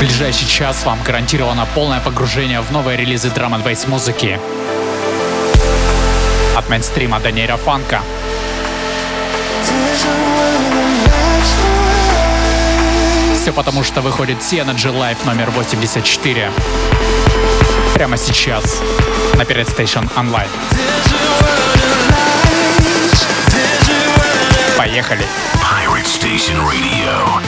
Ближайший час вам гарантировано полное погружение в новые релизы драм н музыки. От мейнстрима до нейрофанка. Все потому, что выходит C-Energy Live номер 84. Прямо сейчас на Перед Station Online. Of Поехали! Station Radio.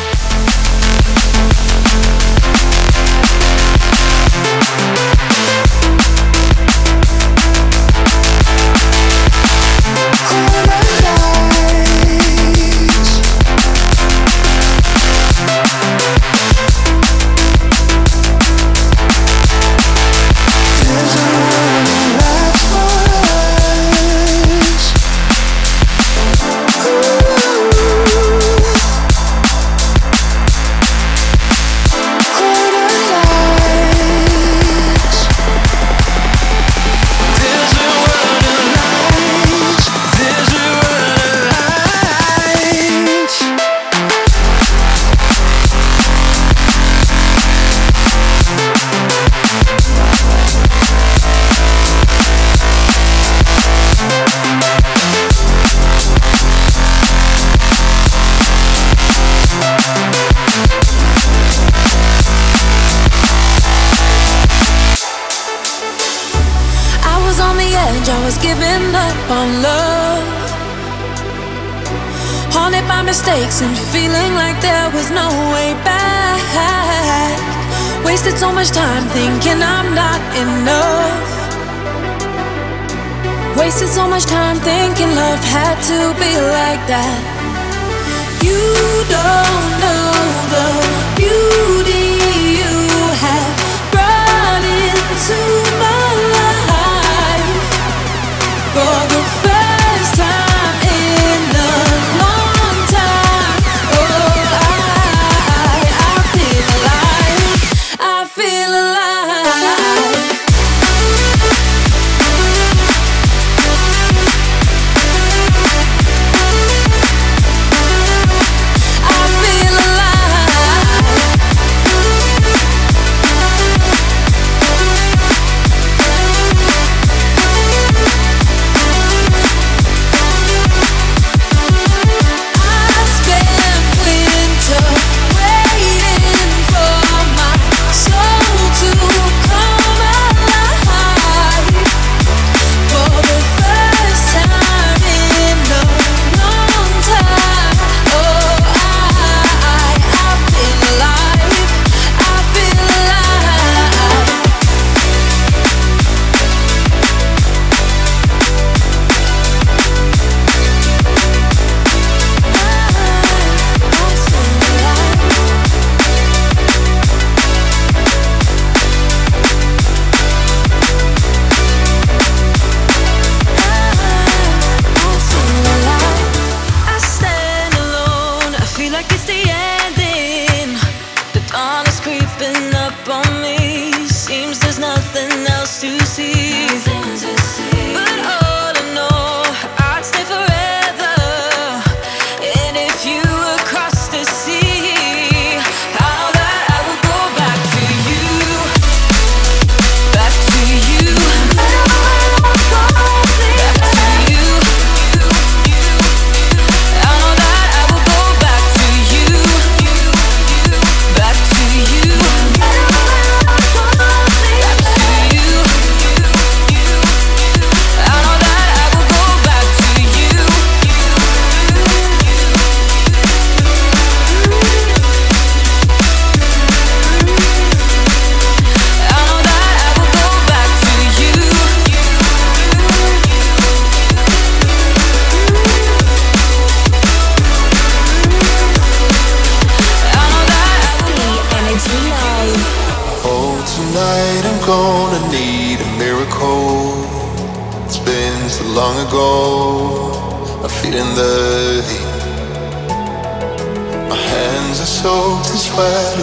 To be like that.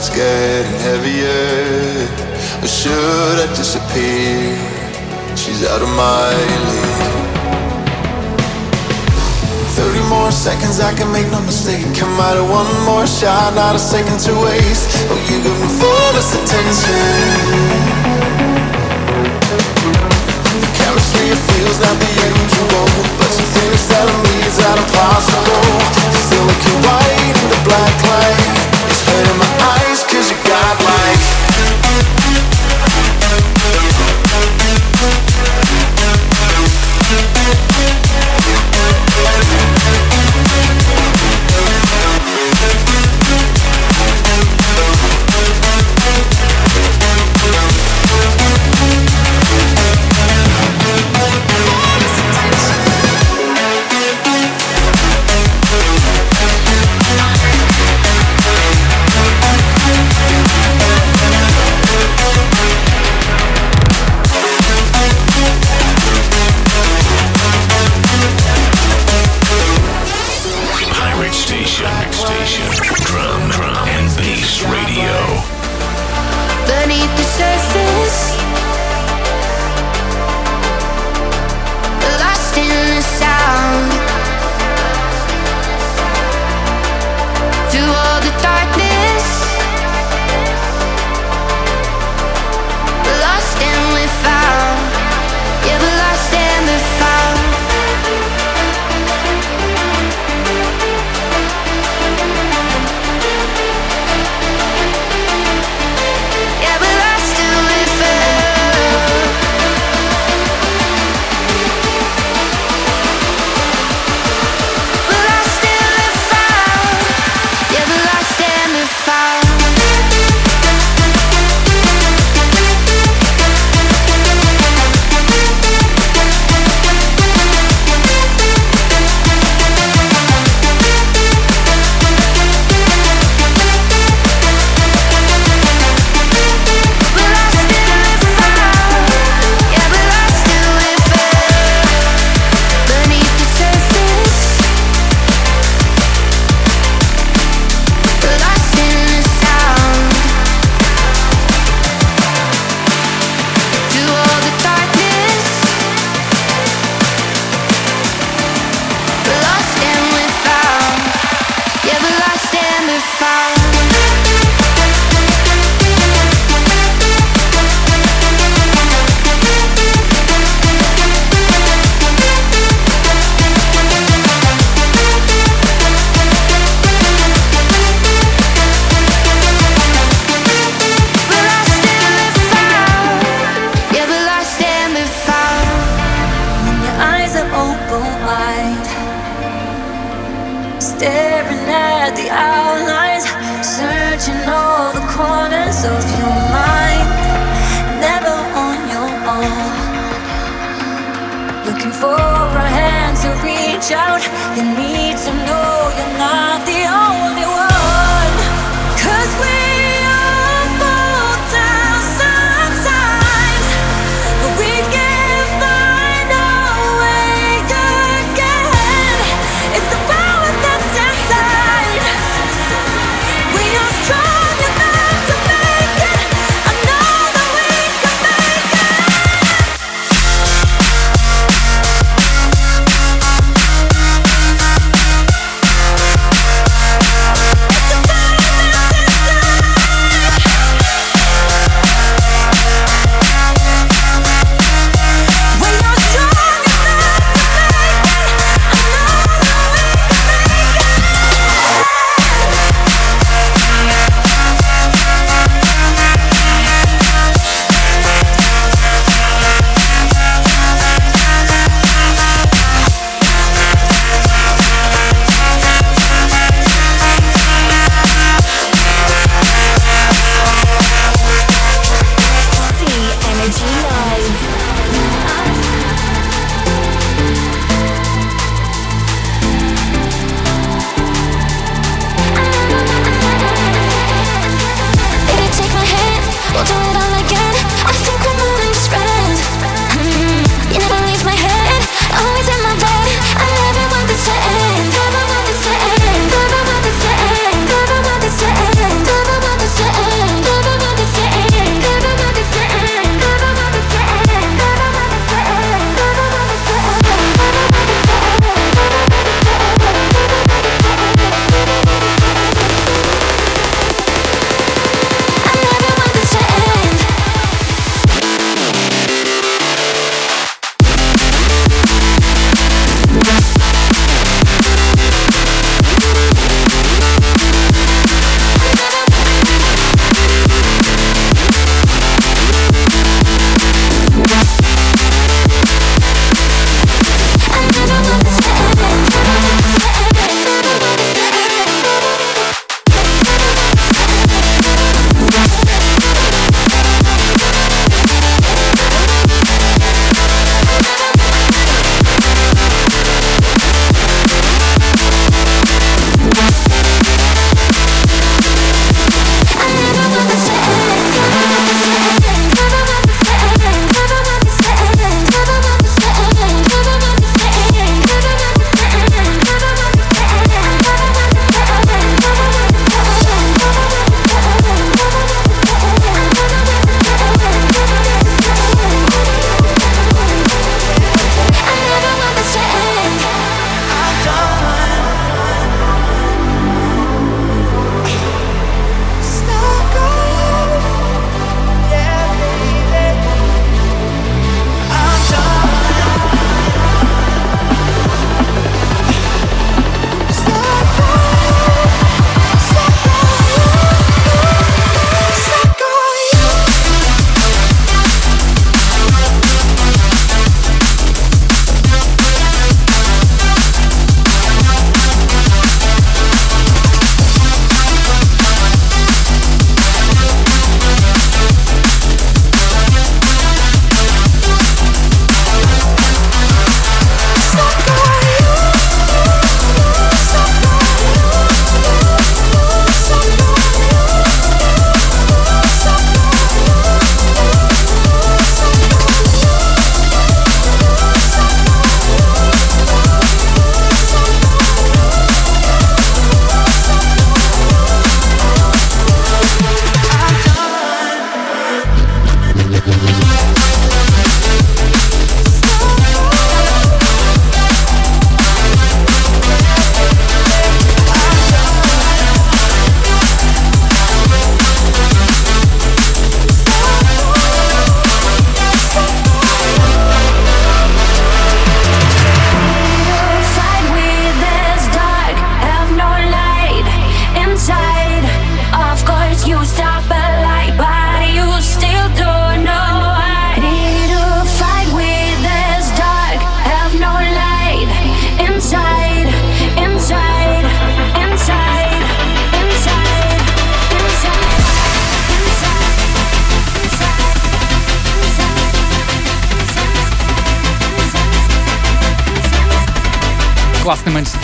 it's getting heavier. Or should I disappear? She's out of my league. 30 more seconds, I can make no mistake. Come out of one more shot, not a second to waste. Oh, you give me fullest attention chemistry it feels not the usual But some things telling me it's not impossible Still looking white in the black light Hurting my eyes cause you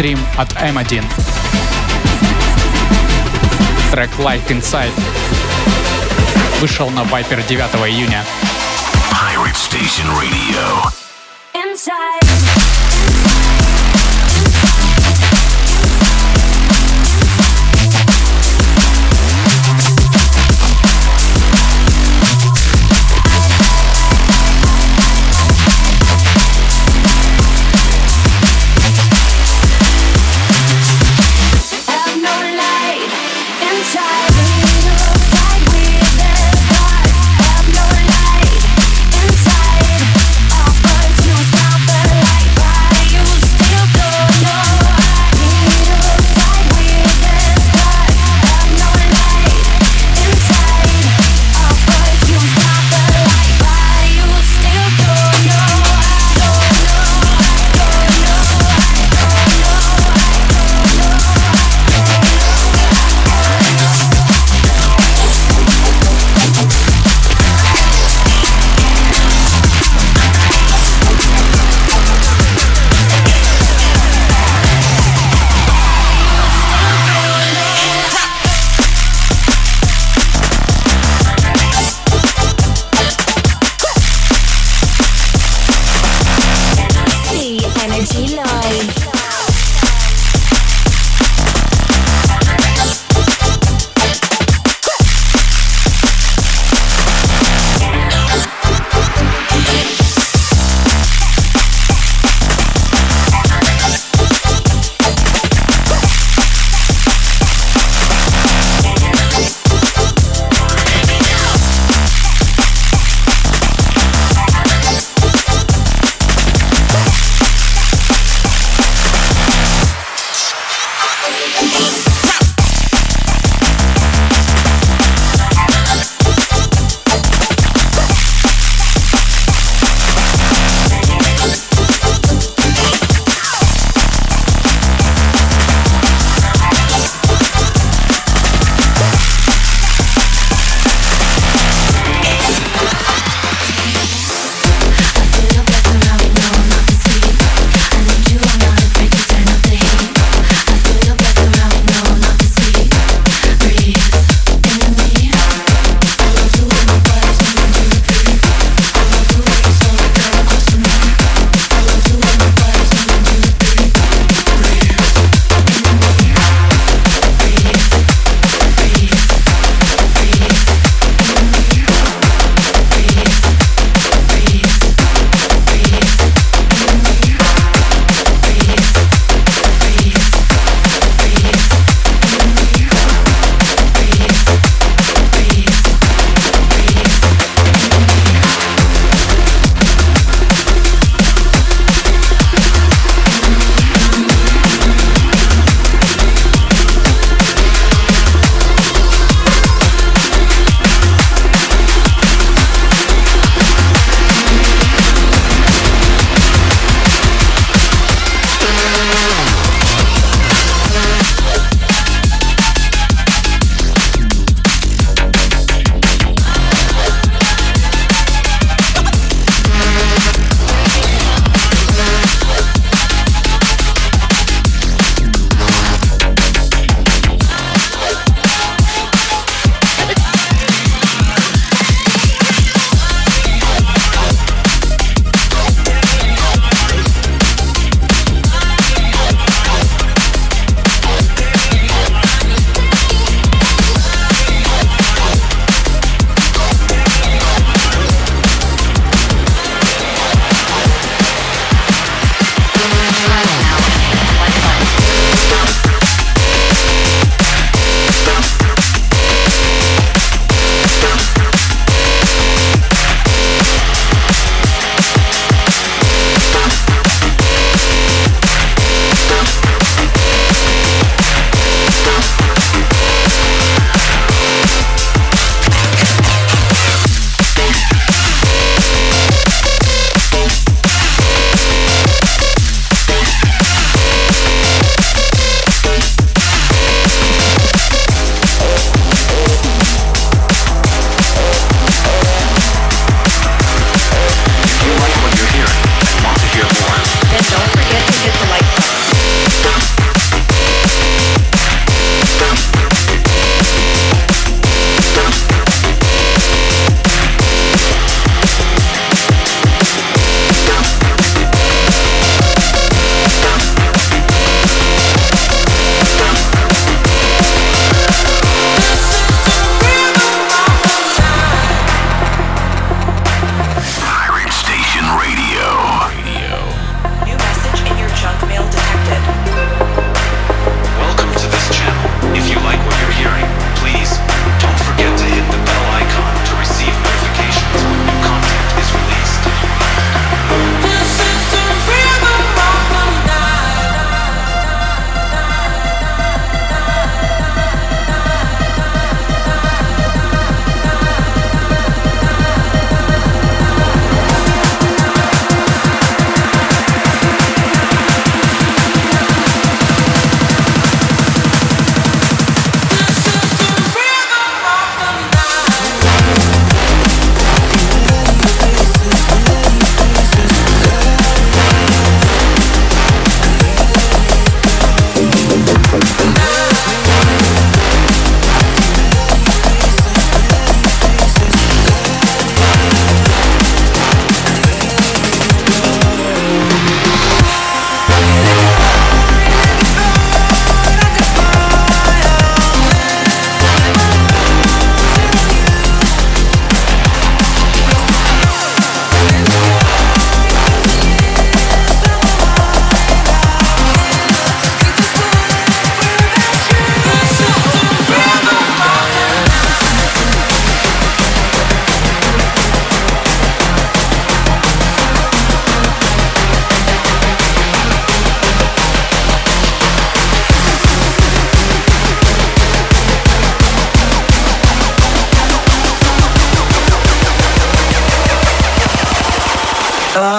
мейнстрим от M1. Трек Light Inside вышел на Viper 9 июня. Pirate Station Radio.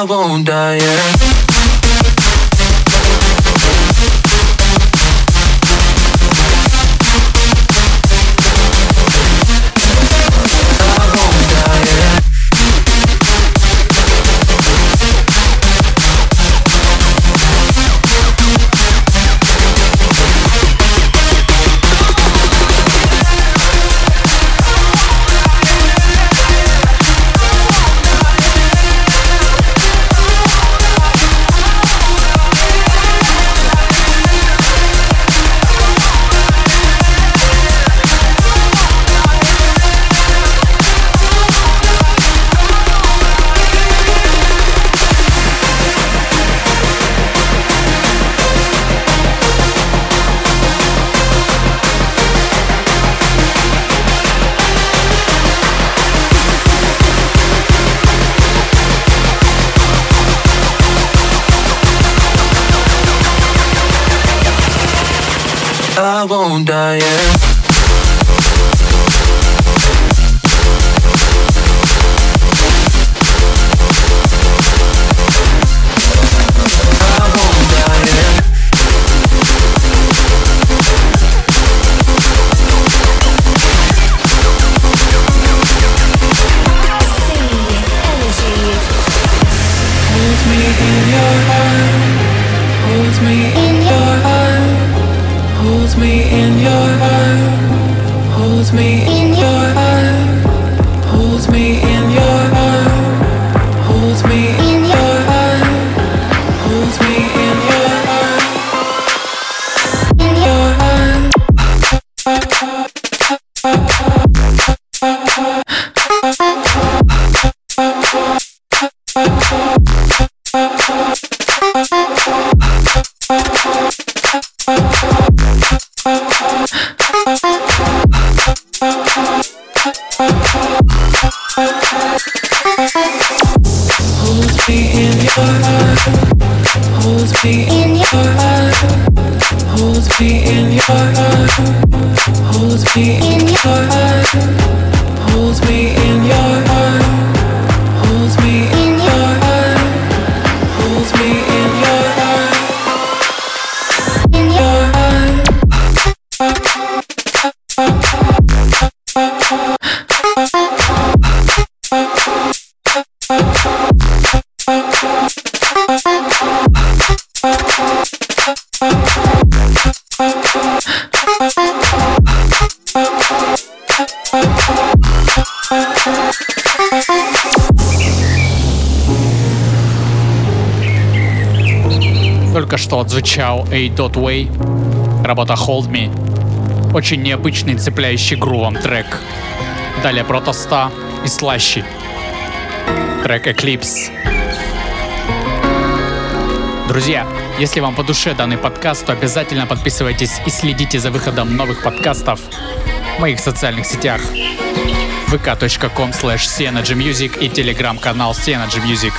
won't die, yeah. Тот Уэй, работа Hold Me, очень необычный цепляющий грувом трек. Далее Протоста и Слащи. Трек Eclipse. Друзья, если вам по душе данный подкаст, то обязательно подписывайтесь и следите за выходом новых подкастов в моих социальных сетях vk.com slash и телеграм-канал Synergy Music.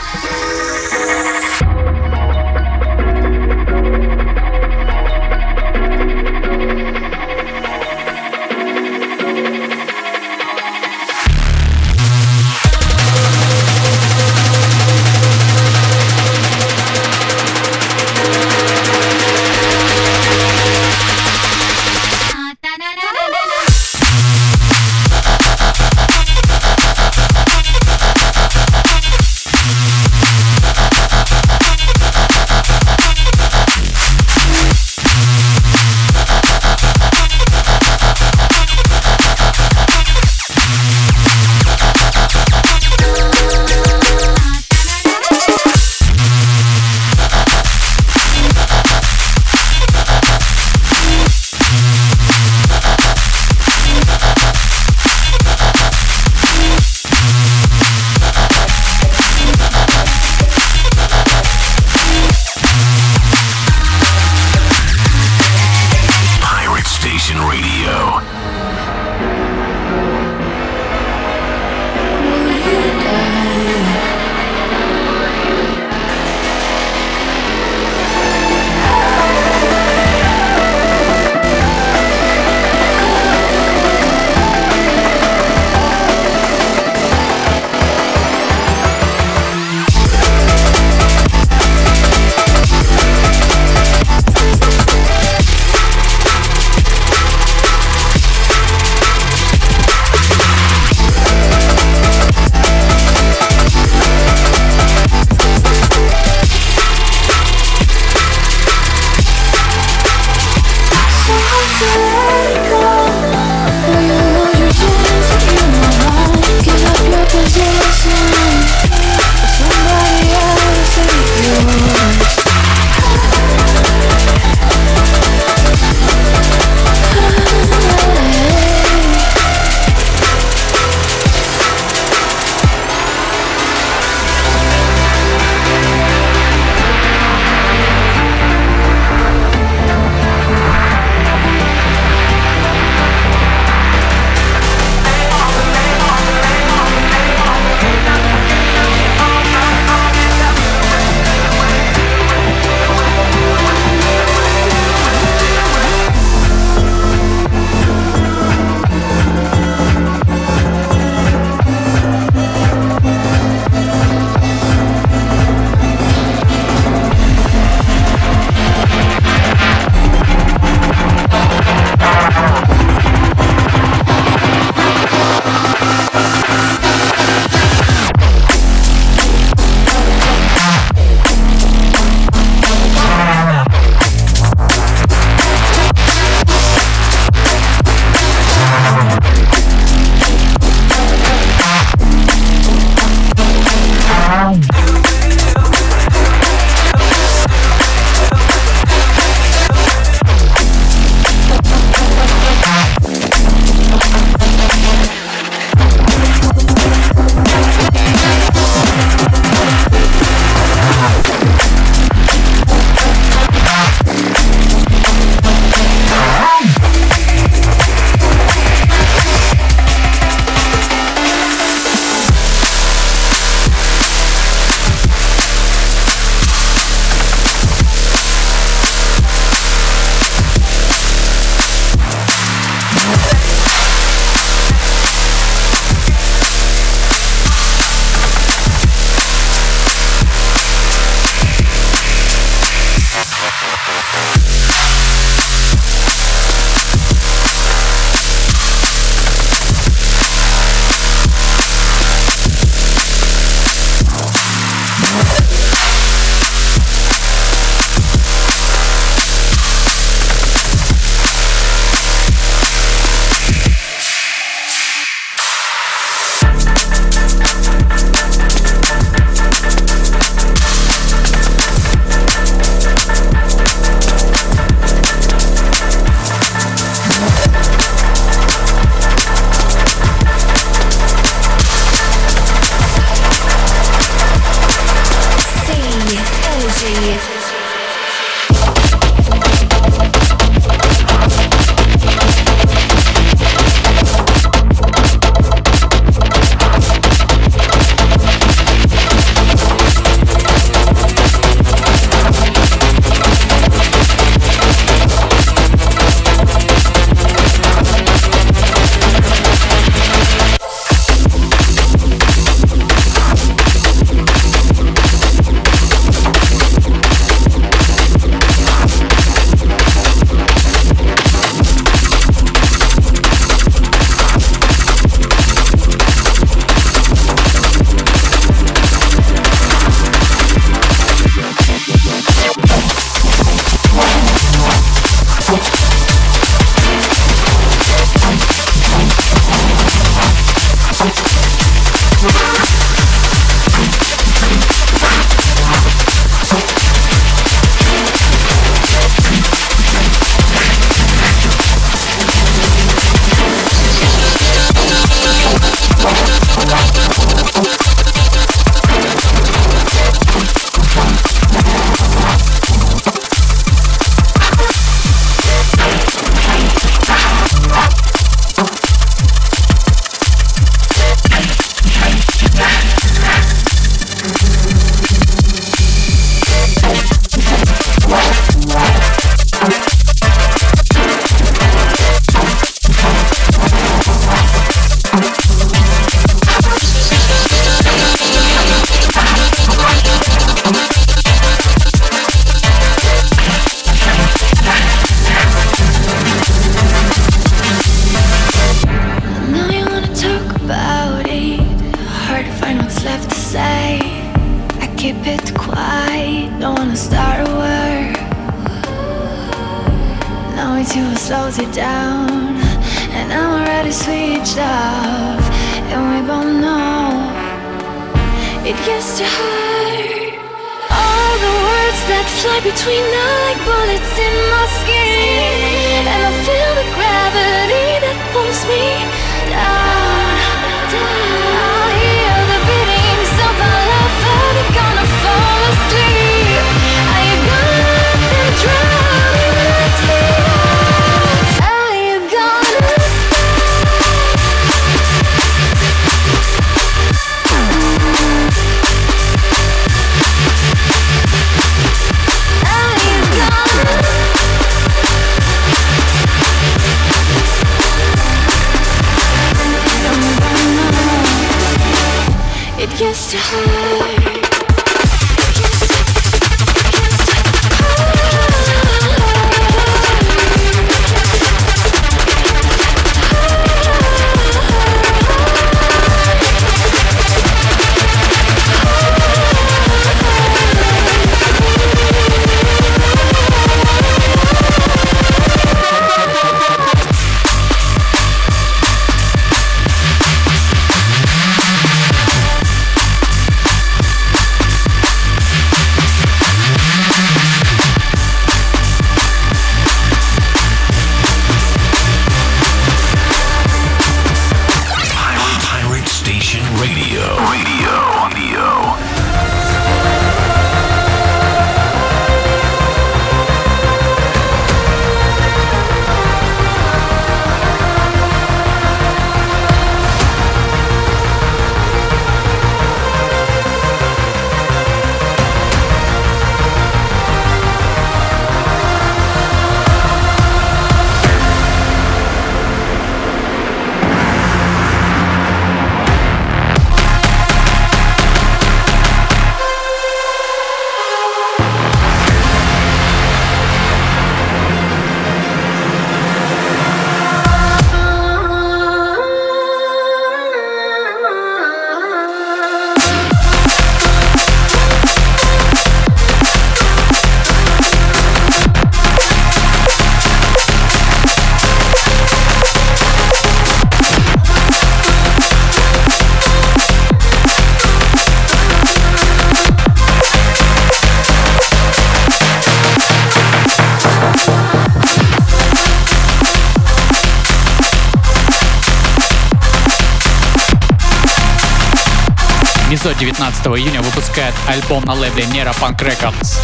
Гизо 19 июня выпускает альбом на лейбле Nera Punk Records.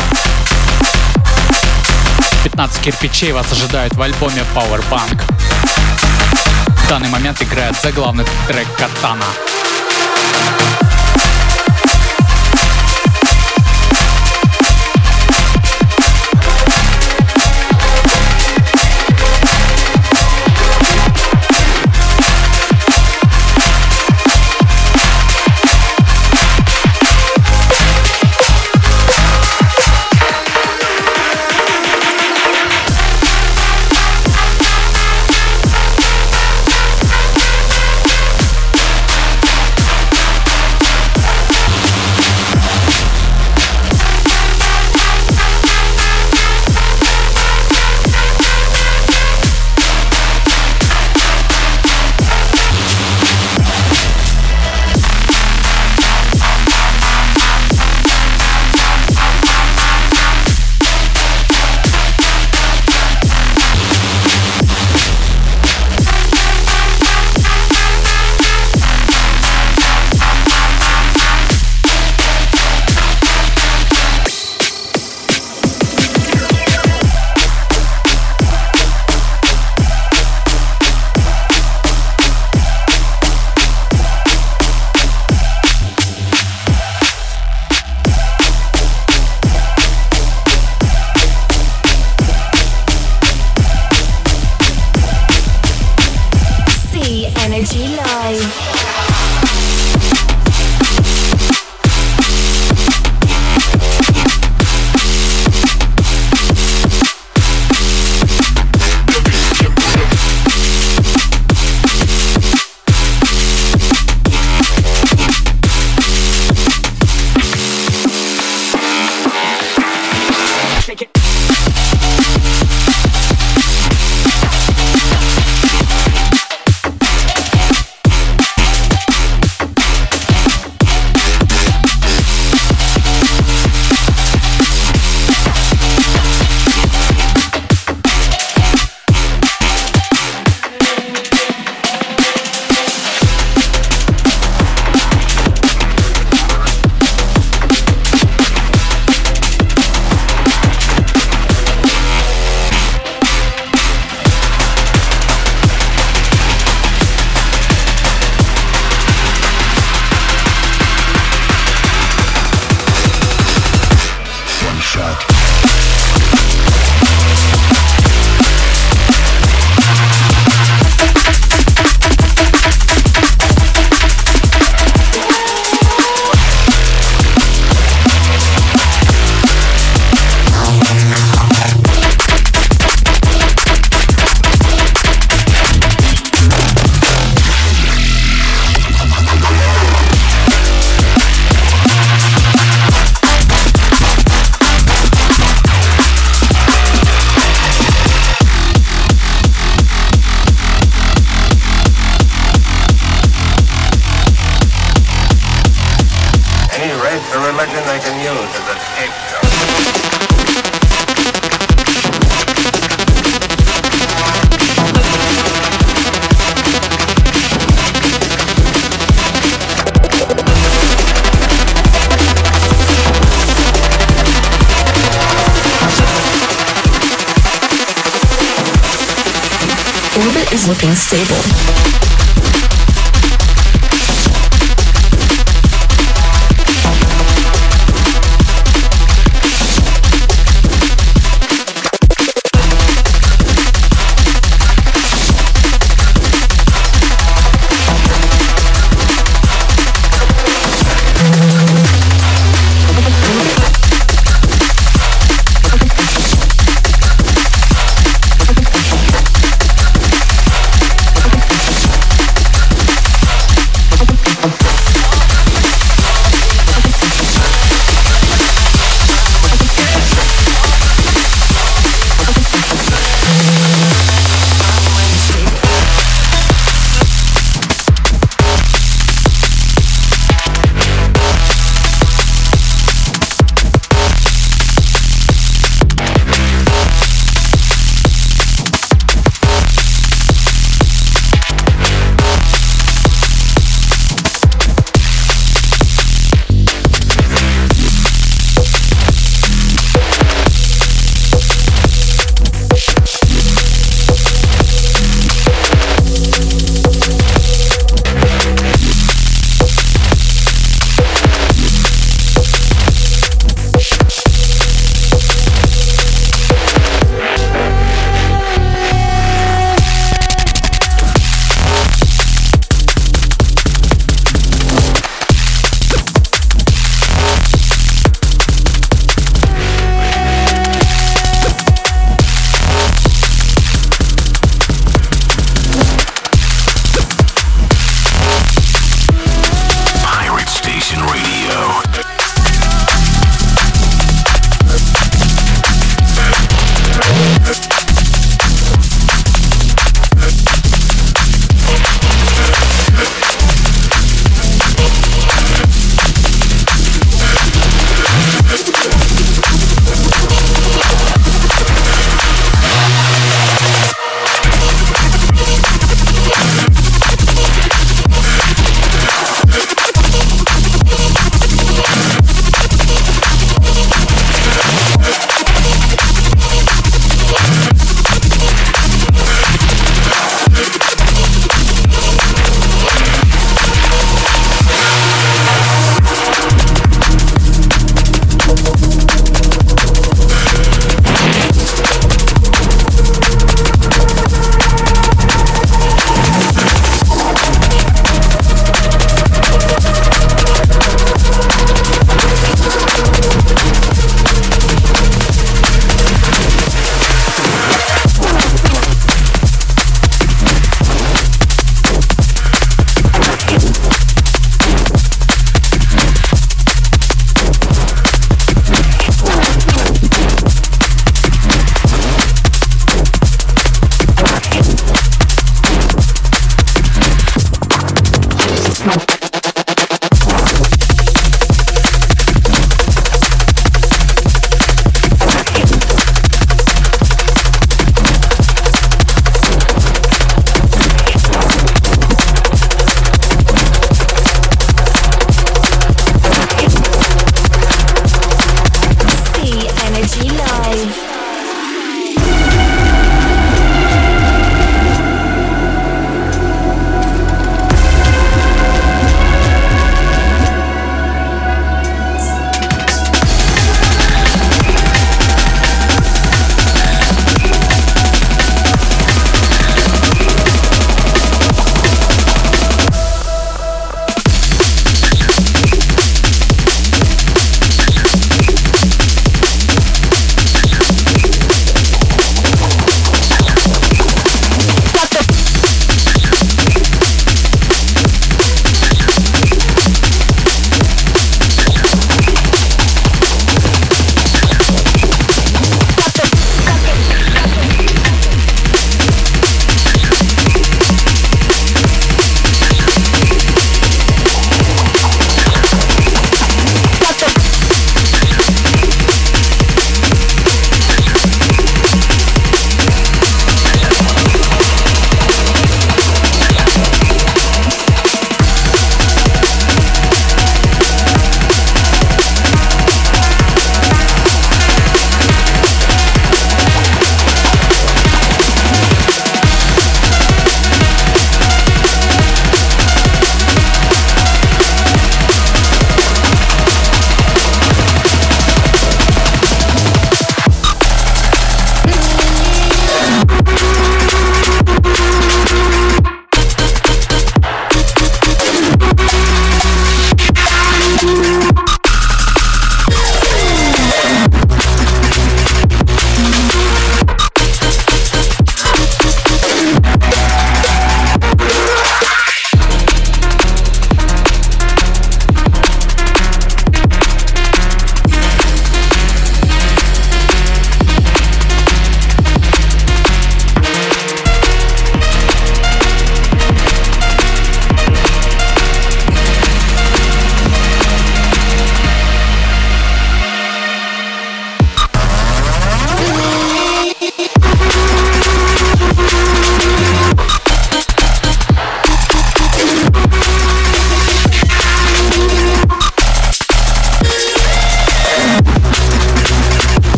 15 кирпичей вас ожидают в альбоме Powerbank. В данный момент играет заглавный трек Катана. Is looking stable.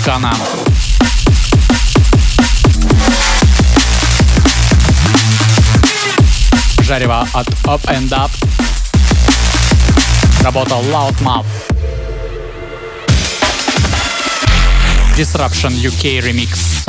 Вулкана. Жарево от Up and Up. Работал Loudmouth. Disruption UK Remix.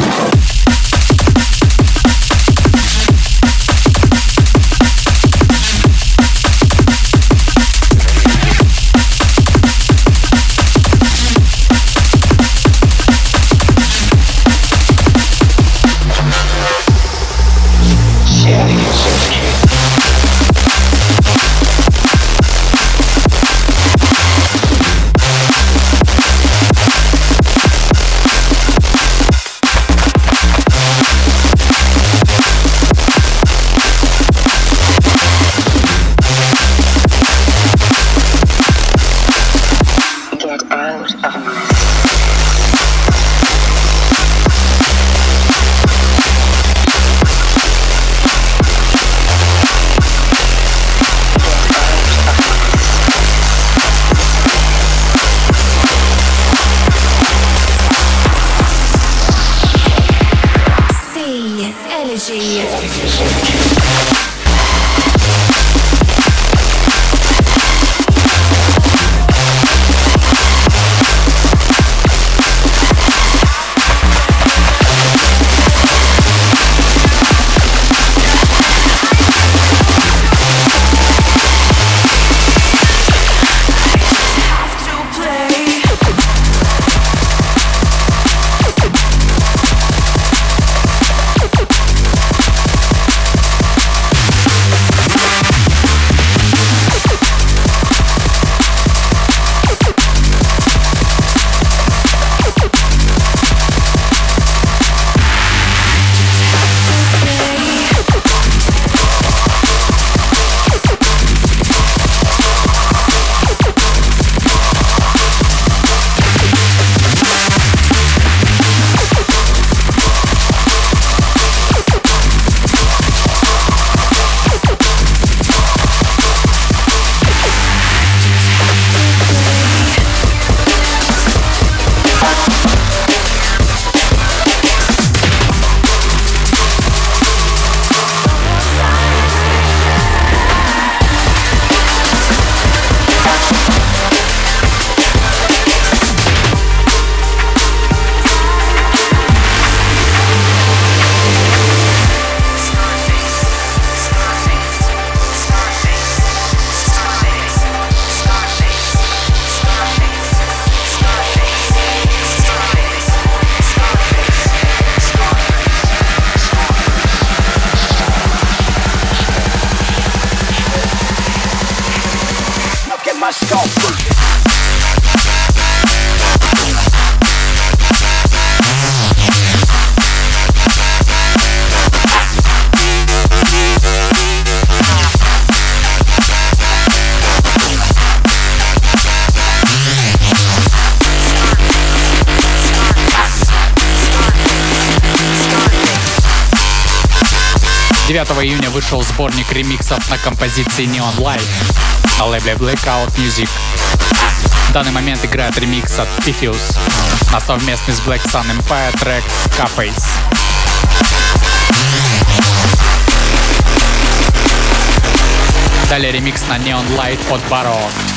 Вышел сборник ремиксов на композиции Neon Light на лейбле Blackout Music. В данный момент играет ремикс от Pifus на совместный с Black Sun Empire трек Scarface. Далее ремикс на Neon Light от Barok.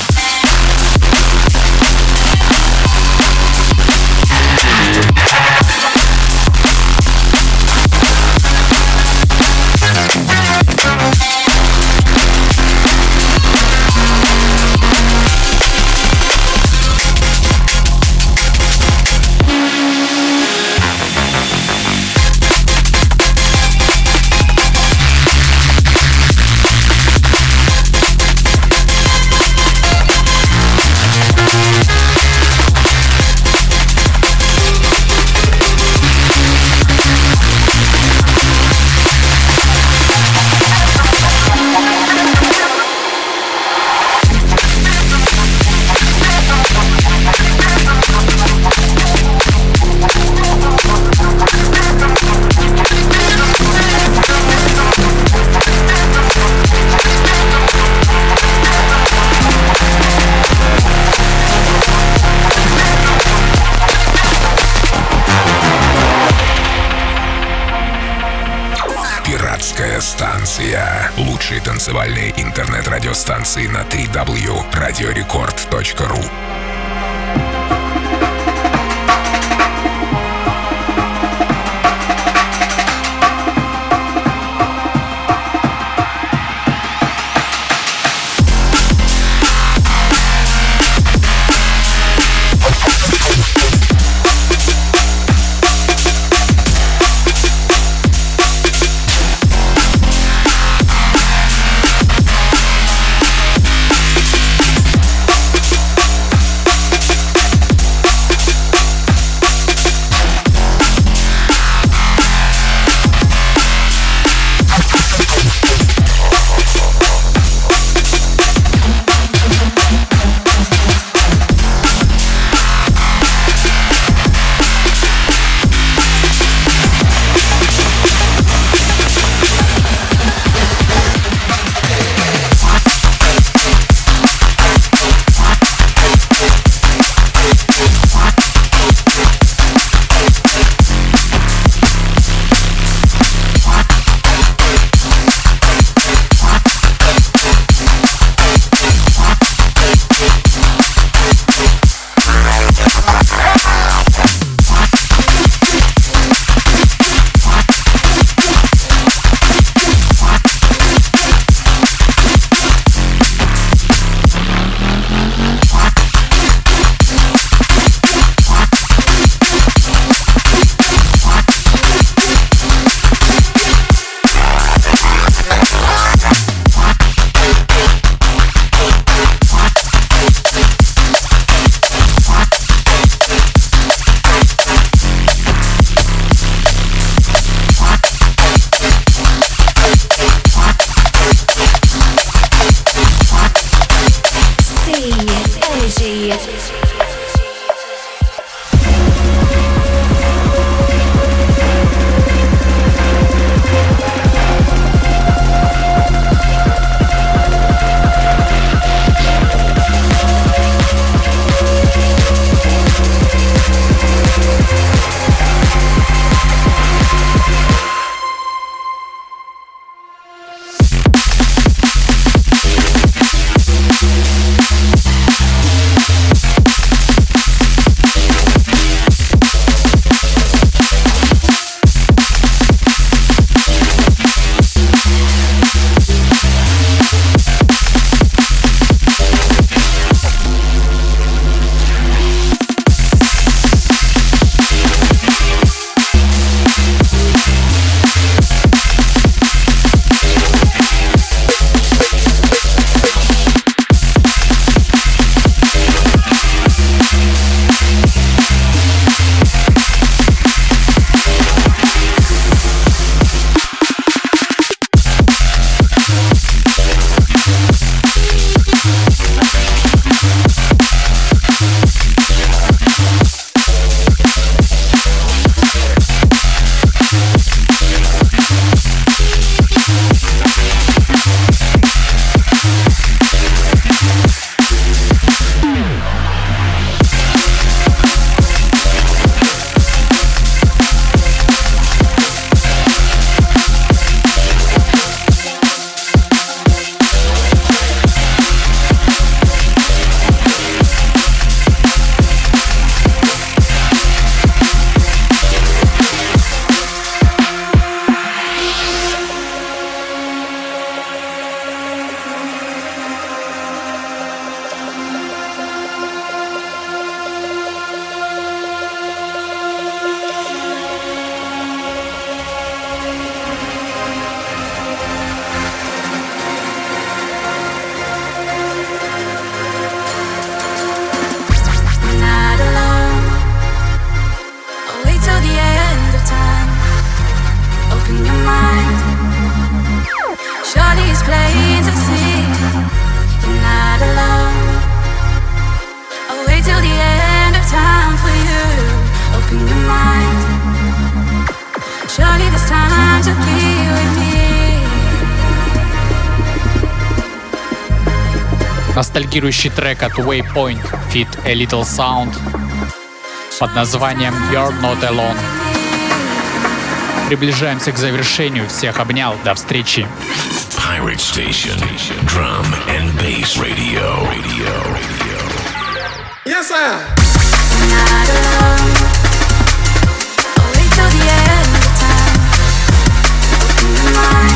дебютирующий трек от Waypoint Fit A Little Sound под названием You're Not Alone. Приближаемся к завершению. Всех обнял. До встречи. Pirate Station, Drum and Bass Radio. radio, radio. Yes, sir. Till the end of time.